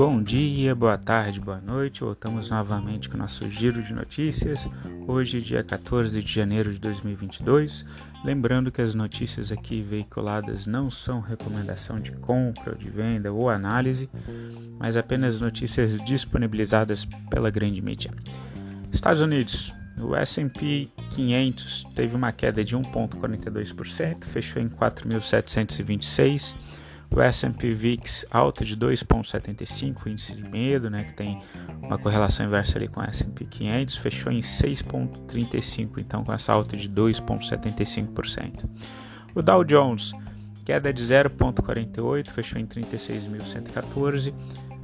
Bom dia, boa tarde, boa noite. Voltamos novamente com o nosso giro de notícias. Hoje, dia 14 de janeiro de 2022. Lembrando que as notícias aqui veiculadas não são recomendação de compra, de venda ou análise, mas apenas notícias disponibilizadas pela grande mídia. Estados Unidos. O S&P 500 teve uma queda de 1,42%, fechou em 4.726 o S&P VIX alta de 2,75, índice de medo, né, que tem uma correlação inversa ali com o S&P 500, fechou em 6,35, então com essa alta de 2,75%. O Dow Jones, queda de 0,48, fechou em 36.114.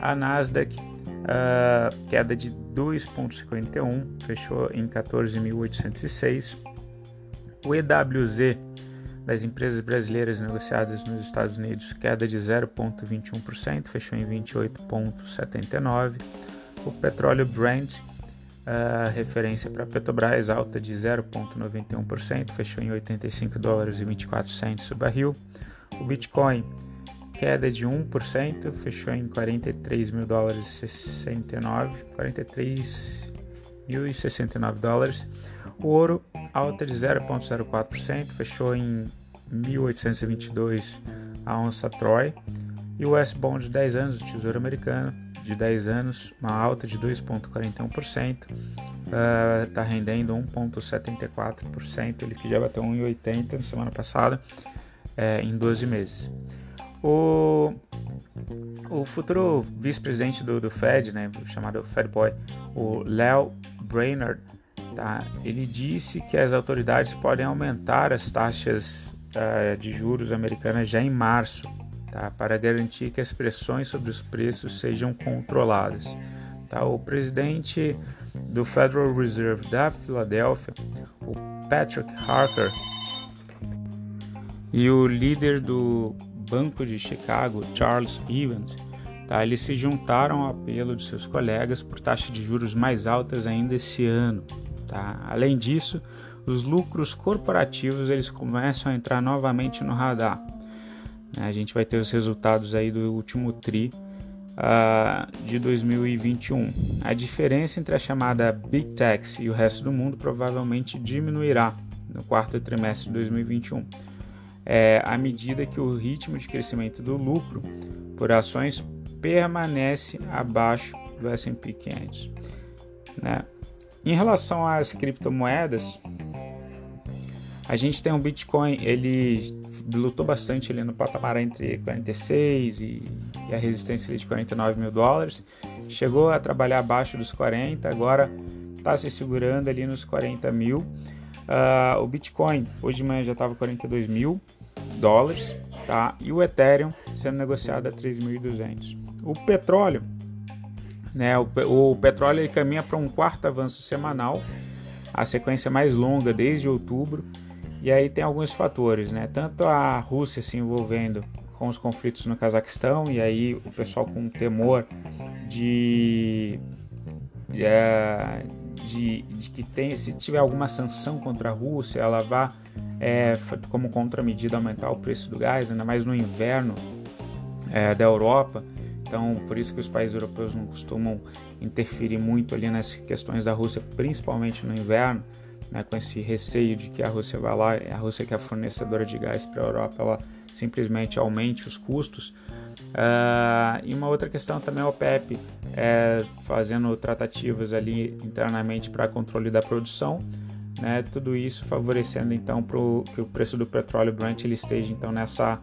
A Nasdaq, uh, queda de 2,51, fechou em 14.806. O EWZ das empresas brasileiras negociadas nos Estados Unidos, queda de 0,21%, fechou em 28,79%. O petróleo Brent, uh, referência para Petrobras, alta de 0,91%, fechou em 85 dólares e 24 centos o barril. O Bitcoin, queda de 1%, fechou em 43 mil dólares e 69, 43 mil e 69 dólares. O ouro, alta de 0,04%, fechou em 1822 a onça Troy. E o S-Bond de 10 anos do Tesouro Americano, de 10 anos, uma alta de 2,41%, está uh, rendendo 1,74%, ele que já bateu 1,80% na semana passada, é, em 12 meses. O, o futuro vice-presidente do, do Fed, né, chamado Fed Boy, o Léo Brainerd, tá, ele disse que as autoridades podem aumentar as taxas uh, de juros americanas já em março, tá, para garantir que as pressões sobre os preços sejam controladas. Tá, o presidente do Federal Reserve da Filadélfia, o Patrick Harker, e o líder do Banco de Chicago, Charles Evans, tá, eles se juntaram ao apelo de seus colegas por taxas de juros mais altas ainda esse ano. Tá? Além disso, os lucros corporativos eles começam a entrar novamente no radar. Né? A gente vai ter os resultados aí do último tri uh, de 2021. A diferença entre a chamada Big Techs e o resto do mundo provavelmente diminuirá no quarto trimestre de 2021, é, à medida que o ritmo de crescimento do lucro por ações permanece abaixo do S&P 500. Né? Em relação às criptomoedas, a gente tem um Bitcoin, ele lutou bastante ali no patamar entre 46 e, e a resistência de 49 mil dólares. Chegou a trabalhar abaixo dos 40, agora está se segurando ali nos 40 mil. Uh, o Bitcoin hoje de manhã já estava 42 mil dólares, tá? E o Ethereum sendo negociado a 3.200. O petróleo, né? O, o petróleo ele caminha para um quarto avanço semanal, a sequência mais longa desde outubro. E aí tem alguns fatores, né? Tanto a Rússia se envolvendo com os conflitos no Cazaquistão, e aí o pessoal com temor de, de, é, de, de que tem, se tiver alguma sanção contra a Rússia, ela vá é, como contramedida aumentar o preço do gás, ainda mais no inverno é, da Europa. Então, por isso que os países europeus não costumam interferir muito ali nas questões da Rússia, principalmente no inverno né, com esse receio de que a Rússia vai lá, a Rússia que é a fornecedora de gás para a Europa, ela simplesmente aumente os custos. Uh, e uma outra questão também é o OPEP é, fazendo tratativas ali internamente para controle da produção, né, tudo isso favorecendo então pro, que o preço do petróleo Brent ele esteja então nessa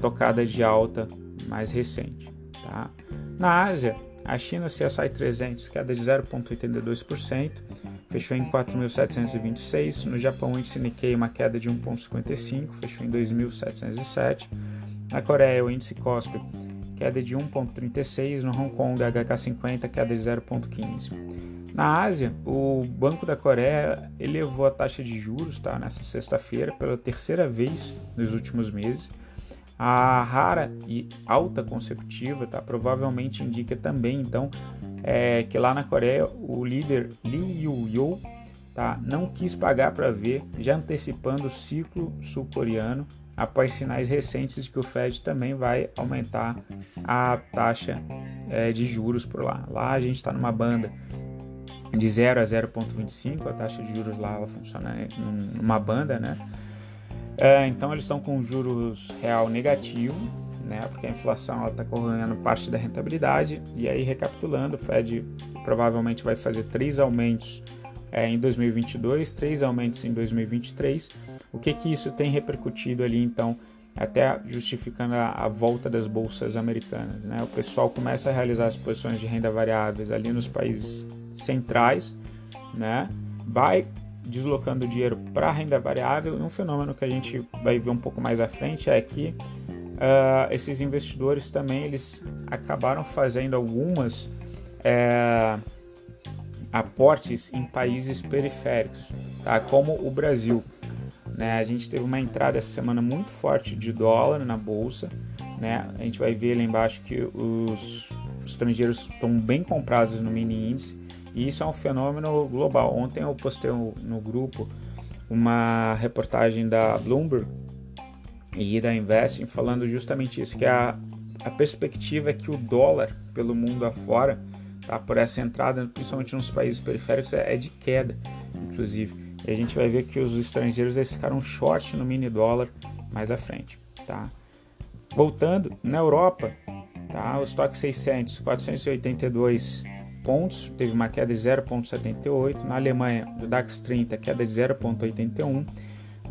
tocada de alta mais recente. Tá? Na Ásia, a China CSI 300 queda de 0,82%, fechou em 4.726. No Japão, o índice Nikkei uma queda de 1,55, fechou em 2.707. Na Coreia, o índice Kospi queda de 1,36. No Hong Kong, a HK50 queda de 0,15. Na Ásia, o Banco da Coreia elevou a taxa de juros tá, nessa sexta-feira pela terceira vez nos últimos meses. A rara e alta consecutiva tá, provavelmente indica também então é que lá na Coreia o líder Lee Yu-yo tá? não quis pagar para ver, já antecipando o ciclo sul-coreano após sinais recentes de que o Fed também vai aumentar a taxa é, de juros por lá. Lá a gente está numa banda de 0 a 0,25, a taxa de juros lá ela funciona numa banda, né? É, então eles estão com juros real negativo, né? Porque a inflação está correndo parte da rentabilidade. E aí, recapitulando, o Fed provavelmente vai fazer três aumentos é, em 2022, três aumentos em 2023. O que que isso tem repercutido ali, então, até justificando a, a, volta das bolsas americanas, né? O pessoal começa a realizar as posições de renda variáveis ali nos países centrais, né? Vai deslocando dinheiro para renda variável. E um fenômeno que a gente vai ver um pouco mais à frente é que uh, esses investidores também eles acabaram fazendo algumas uh, aportes em países periféricos, tá? como o Brasil. Né? A gente teve uma entrada essa semana muito forte de dólar na bolsa. Né? A gente vai ver lá embaixo que os estrangeiros estão bem comprados no mini índice e isso é um fenômeno global. Ontem eu postei no grupo uma reportagem da Bloomberg e da Investing falando justamente isso, que a, a perspectiva é que o dólar pelo mundo afora tá? por essa entrada, principalmente nos países periféricos, é, é de queda, inclusive. E a gente vai ver que os estrangeiros eles ficaram short no mini dólar mais à frente. Tá? Voltando, na Europa, tá? o estoque 600, 482 pontos, teve uma queda de 0,78. Na Alemanha, o DAX 30, queda de 0,81.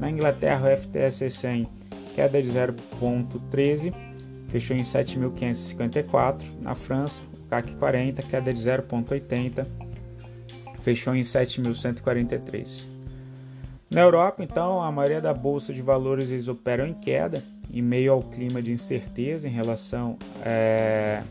Na Inglaterra, o FTSE 100, queda de 0,13, fechou em 7.554. Na França, CAC 40, queda de 0,80, fechou em 7.143. Na Europa, então, a maioria da bolsa de valores eles operam em queda, em meio ao clima de incerteza em relação é,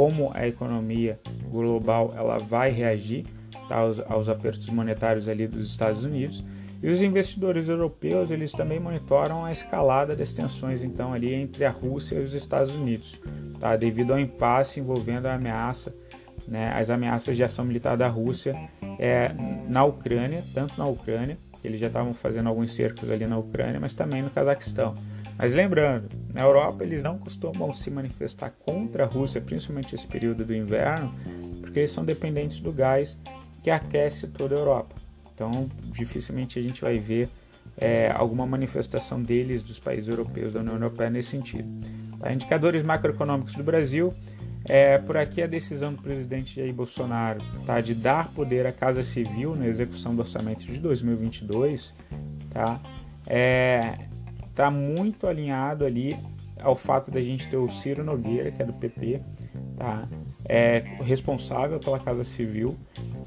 como a economia global ela vai reagir tá, aos, aos apertos monetários ali dos Estados Unidos. E os investidores europeus eles também monitoram a escalada das tensões então ali entre a Rússia e os Estados Unidos tá? devido ao impasse envolvendo a ameaça, né, as ameaças de ação militar da Rússia é, na Ucrânia, tanto na Ucrânia, eles já estavam fazendo alguns cercos ali na Ucrânia, mas também no Cazaquistão. Mas lembrando, na Europa eles não costumam se manifestar contra a Rússia, principalmente esse período do inverno, porque eles são dependentes do gás que aquece toda a Europa. Então, dificilmente a gente vai ver é, alguma manifestação deles, dos países europeus da União Europeia, nesse sentido. Tá? Indicadores macroeconômicos do Brasil. É, por aqui a decisão do presidente Jair Bolsonaro tá, de dar poder à Casa Civil na execução do orçamento de 2022 tá, é, tá muito alinhado ali ao fato da gente ter o Ciro Nogueira, que é do PP, tá, é responsável pela Casa Civil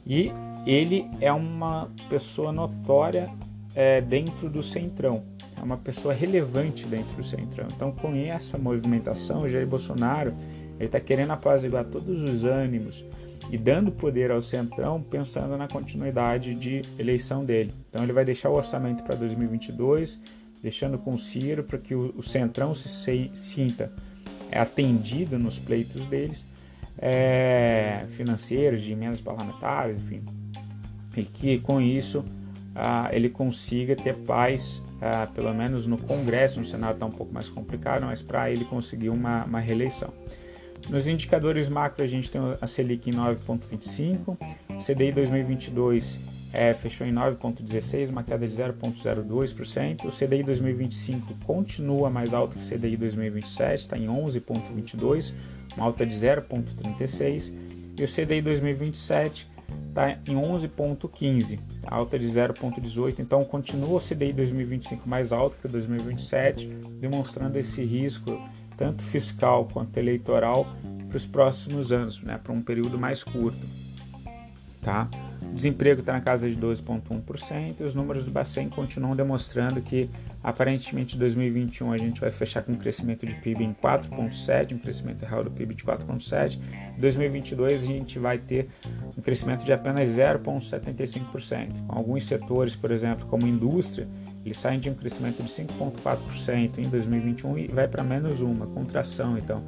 e ele é uma pessoa notória é, dentro do Centrão é uma pessoa relevante dentro do Centrão. Então, com essa movimentação, o Jair Bolsonaro está querendo apaziguar todos os ânimos e dando poder ao Centrão, pensando na continuidade de eleição dele. Então, ele vai deixar o orçamento para 2022, deixando com o Ciro para que o, Centrão se, se sinta atendido nos pleitos deles, é, financeiros, de emendas parlamentares, enfim, e que com isso ah, ele consiga ter paz uh, pelo menos no Congresso, no Senado está um pouco mais complicado, mas para ele conseguir uma, uma reeleição. Nos indicadores macro, a gente tem a Selic em 9,25, CDI 2022 é, fechou em 9,16, uma queda de 0,02%. O CDI 2025 continua mais alto que o CDI 2027, está em 11,22, uma alta de 0,36. E o CDI 2027 está em 11,15, alta de 0,18. Então continua o CDI 2025 mais alto que 2027, demonstrando esse risco tanto fiscal quanto eleitoral para os próximos anos, né, para um período mais curto. Tá? O desemprego está na casa de 12,1% e os números do Bacen continuam demonstrando que aparentemente em 2021 a gente vai fechar com um crescimento de PIB em 4,7%, um crescimento real do PIB de 4,7%. Em 2022 a gente vai ter um crescimento de apenas 0,75%. Com alguns setores, por exemplo, como indústria, eles saem de um crescimento de 5,4% em 2021 e vai para menos uma, contração então.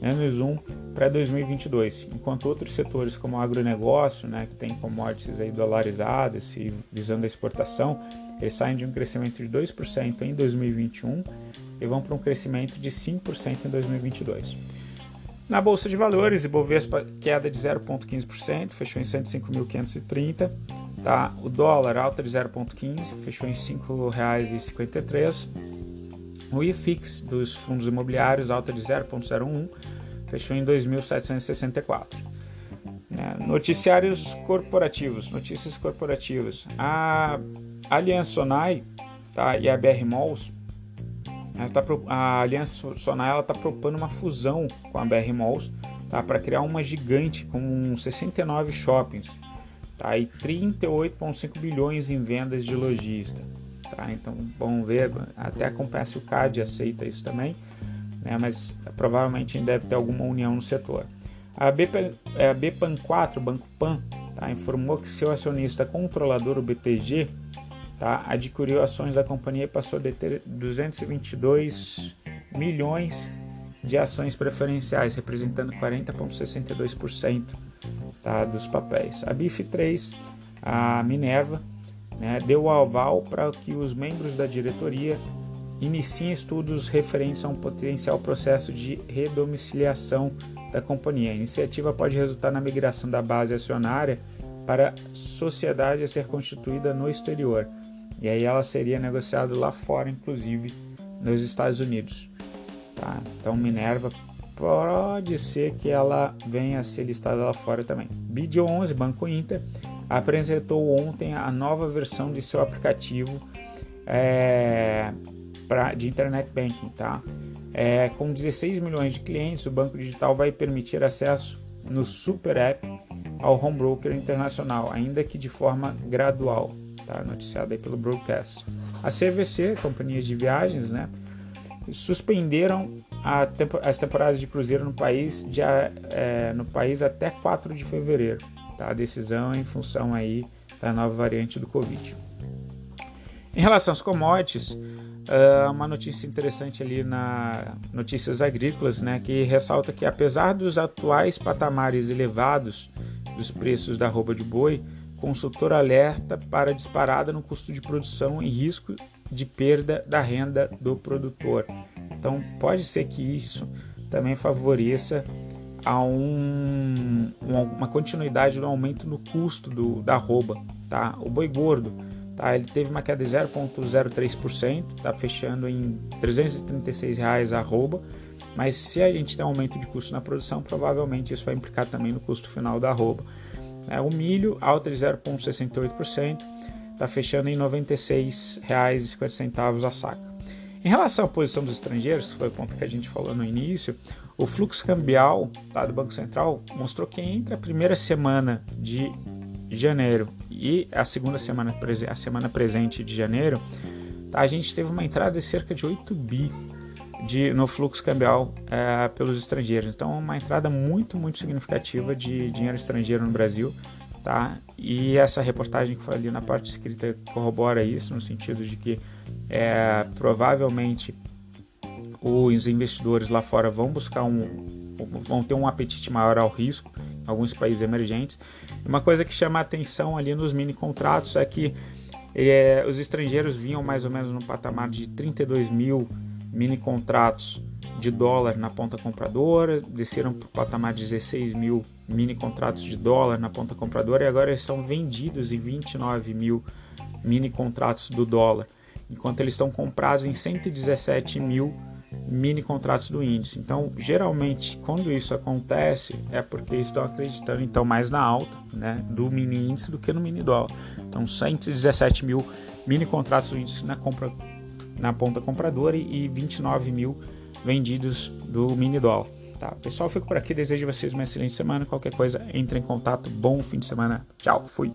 Menos 1 para 2022, enquanto outros setores como o agronegócio, né, que tem commodities aí dolarizadas e visando a exportação, eles saem de um crescimento de 2% em 2021 e vão para um crescimento de 5% em 2022. Na Bolsa de Valores, Ibovespa queda de 0,15%, fechou em 105.530. Tá? O dólar alta de 0,15%, fechou em R$ 5,53. O IFIX dos fundos imobiliários alta de 0,01%, fechou em 2.764. É, noticiários corporativos, notícias corporativas. A Aliança Sonai tá, e a BR Malls Tá, a Aliança Sonai está propondo uma fusão com a BR Malls tá, para criar uma gigante com 69 shoppings tá, e 38,5 bilhões em vendas de lojista. Tá? Então vamos ver, até acontece o CAD aceita isso também, né, mas provavelmente deve ter alguma união no setor. A, BP, a BPAN 4, Banco Pan, tá, informou que seu acionista controlador, o BTG, tá? adquiriu ações da companhia e passou a deter 222 milhões de ações preferenciais, representando 40,62% tá, dos papéis. A BIF3, a Minerva, né, deu o aval para que os membros da diretoria iniciem estudos referentes a um potencial processo de redomiciliação da companhia. A iniciativa pode resultar na migração da base acionária para sociedade a ser constituída no exterior, e aí ela seria negociada lá fora, inclusive nos Estados Unidos. Tá? Então Minerva pode ser que ela venha a ser listada lá fora também. BID11, Banco Inter, apresentou ontem a nova versão de seu aplicativo é, pra, de Internet Banking. Tá? É, com 16 milhões de clientes, o banco digital vai permitir acesso no Super App ao home broker internacional, ainda que de forma gradual tá? noticiado aí pelo broadcast. A CVC, companhias de viagens, né, suspenderam tempo, as temporadas de cruzeiro no país, de, é, no país até 4 de fevereiro. Tá? A decisão em função aí da nova variante do Covid. Em relação às commodities, uh, uma notícia interessante ali na Notícias Agrícolas, né, que ressalta que apesar dos atuais patamares elevados dos preços da roupa de boi, consultor alerta para disparada no custo de produção e risco de perda da renda do produtor. Então, pode ser que isso também favoreça a um, uma continuidade do aumento no custo do, da arroba. Tá? O boi gordo tá? ele teve uma queda de 0,03%, está fechando em 336 reais a arroba. Mas se a gente tem um aumento de custo na produção, provavelmente isso vai implicar também no custo final da arroba. É, o milho, alta de 0,68%, está fechando em R$ 96,50 a saca. Em relação à posição dos estrangeiros, que foi o ponto que a gente falou no início, o fluxo cambial tá, do Banco Central mostrou que entre a primeira semana de janeiro e a segunda semana, a semana presente de janeiro, tá, a gente teve uma entrada de cerca de 8 bi de, no fluxo cambial é, pelos estrangeiros. Então, uma entrada muito, muito significativa de dinheiro estrangeiro no Brasil. Tá? E essa reportagem que foi ali na parte escrita corrobora isso, no sentido de que é, provavelmente os investidores lá fora vão buscar um vão ter um apetite maior ao risco em alguns países emergentes. Uma coisa que chama a atenção ali nos mini contratos é que é, os estrangeiros vinham mais ou menos no patamar de 32 mil mini contratos de dólar na ponta compradora, desceram para o patamar de 16 mil mini contratos de dólar na ponta compradora e agora eles são vendidos em 29 mil mini contratos do dólar, enquanto eles estão comprados em 117 mil mini contratos do índice. Então, geralmente, quando isso acontece, é porque estão acreditando então mais na alta né, do mini índice do que no mini dólar. Então, 117 mil mini contratos do índice na compra na ponta compradora e 29 mil vendidos do mini dólar. Tá, pessoal, fico por aqui. Desejo a vocês uma excelente semana. Qualquer coisa, entre em contato. Bom fim de semana. Tchau, fui.